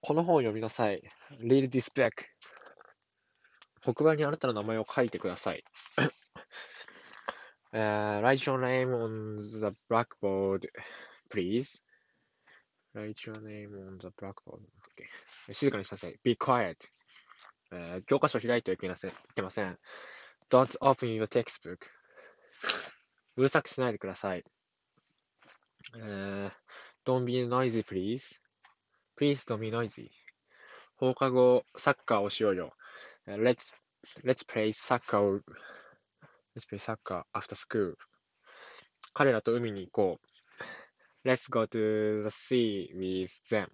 この本を読みなさい。Read this book. 黒板にあなたの名前を書いてください。uh, write your name on the blackboard, please. Write your name on the blackboard. Okay. 静かにしなさい。Be quiet. えー教科書を開いてはいけません。いけません。Don't open your textbook. うるさくしないでください。えー Don't be noisy, please. Please don't be noisy. 放課後、サッカーをしようよ。Let's, let's play soccer. Let's play soccer after school. 彼らと海に行こう。Let's go to the sea with them.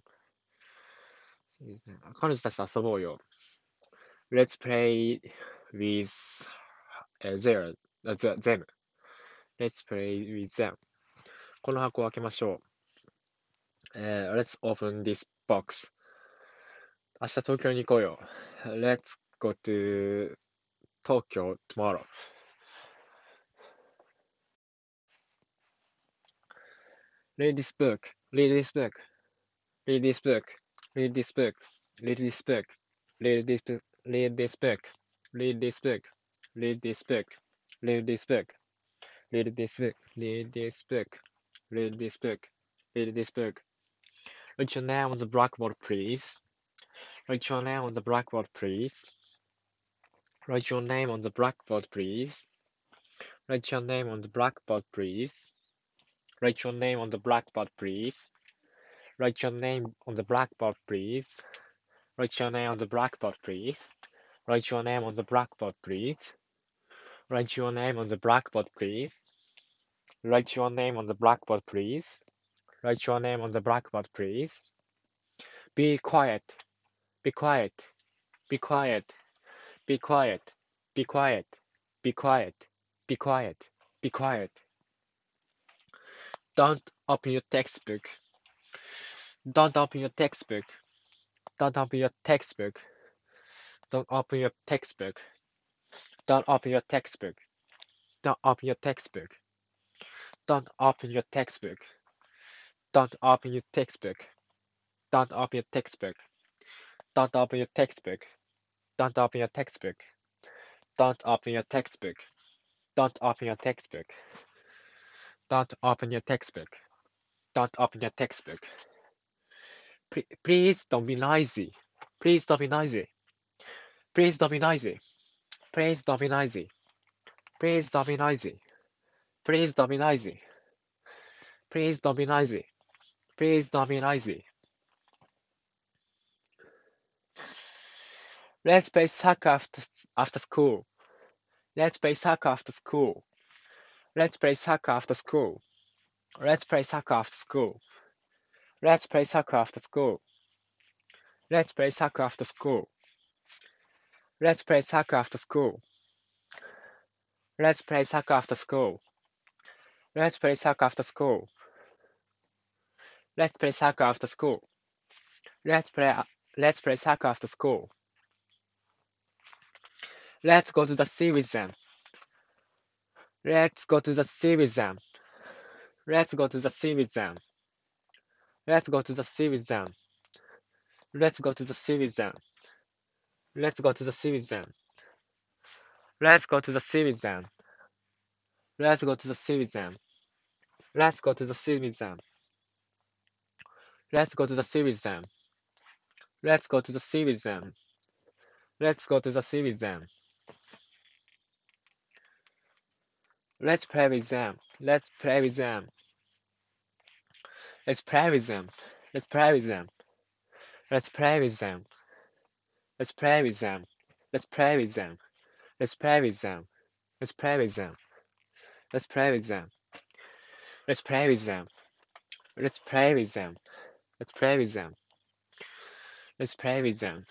彼女たちと遊ぼうよ。Let's play with uh, their, uh, the- them. Let's play with them. この箱を開けましょう。えー Let's open this box. 明日東京に行こうよ。Let's go to 東京 tomorrow. Read this book. Read this book. Read this book. Read this book. Read this book. Read this book. Read this book. Read this book. Read this book. Read this book. Read this book. Read this book. Read this book. Read this book. Write your name on the blackboard, please. Write your name on the blackboard, please. Write your name on the blackboard, please. Write your name on the blackboard, please. Write your name on the blackboard, please. Write your name on the blackboard, please. Write your name on the blackboard, please. Write your name on the blackboard, please. Write your name on the blackboard, please. Write your name on the blackboard, please. Write your name on the blackboard, please. Be quiet. Be quiet. Be quiet. Be quiet. Be quiet. Be quiet. Be quiet. Be quiet. Don't open your textbook. Don't open your textbook. Don't open your textbook. Don't open your textbook. Don't open your textbook. Don't open your textbook. Don't open your textbook. Don't open your textbook. Don't open your textbook. Don't open your textbook. Don't open your textbook. Don't open your textbook. Don't open your textbook. Don't open your textbook. Don't open your textbook. Please don't be noisy. Please don't be noisy. Please don't be noisy. Please don't be noisy. Please don't be noisy. Please don't be noisy. Please don't be noisy. Please don't be noisy. Let's play soccer after, after school. Let's play soccer after school. Let's play soccer after school. Let's play soccer after school. Let's play soccer after school. Let's play soccer after school. Let's play soccer after school. Let's play soccer after school. Let's play soccer after school. Let's play soccer after school. Let's play let's play soccer after school. Let's go to the sea with them. Let's go to the sea with them. Let's go to the sea with them. Let's go to the sea with them. Let's go to the sea with them. Let's go to the sea with them. Let's go to the sea with them. Let's go to the sea with them. Let's go to the sea with them. Let's go to the sea with them. Let's go to the sea with them. Let's go to the sea with them. Let's play with them. Let's play with them. Let's play with them. Let's play with them. Let's play with them. Let's play with them. Let's play with them. Let's play with them. Let's play with them. Let's play with them. Let's play with them. Let's play with them. Let's play with them. Let's play with them.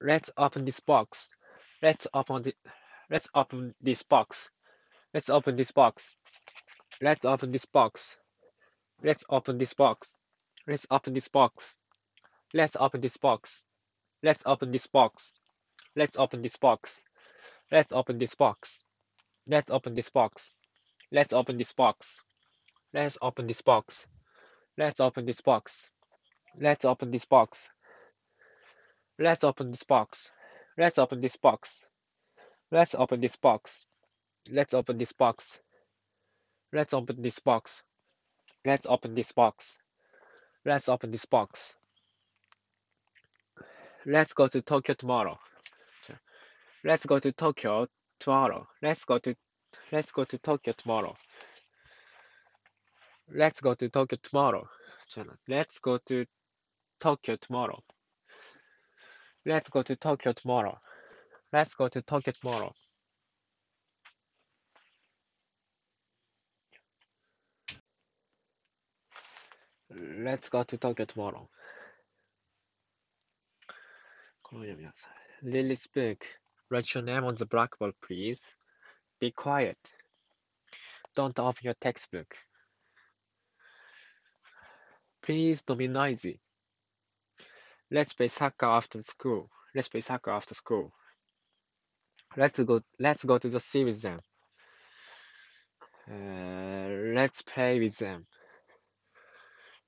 Let's open this box. Let's open the let's open this box. Let's open this box. Let's open this box. Let's open this box. Let's open this box. Let's open this box. Let's open this box. Let's open this box. Let's open this box. Let's open this box. Let's open this box. Let's open this box. Let's open this box. Let's open this box. Let's open this box. Let's open this box. Let's open this box. Let's open this box. Let's open this box. Let's open this box. Let's open this box. Let's go to Tokyo tomorrow. Let's go to Tokyo tomorrow. Let's go to let's go to Tokyo tomorrow. Let's go to Tokyo tomorrow. Let's go to Tokyo tomorrow. Let's go to Tokyo tomorrow. Let's go to Tokyo tomorrow. Let's go to Tokyo tomorrow. この読みなさい。Lily's book. Write your name on the blackboard, please. Be quiet. Don't open your textbook. Please don't be noisy. Let's play soccer after school. Let's play soccer after school. Let's go. Let's go to the sea with them. Uh, let's play with them.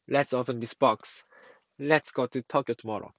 Let's open this box. Let's go to Tokyo tomorrow.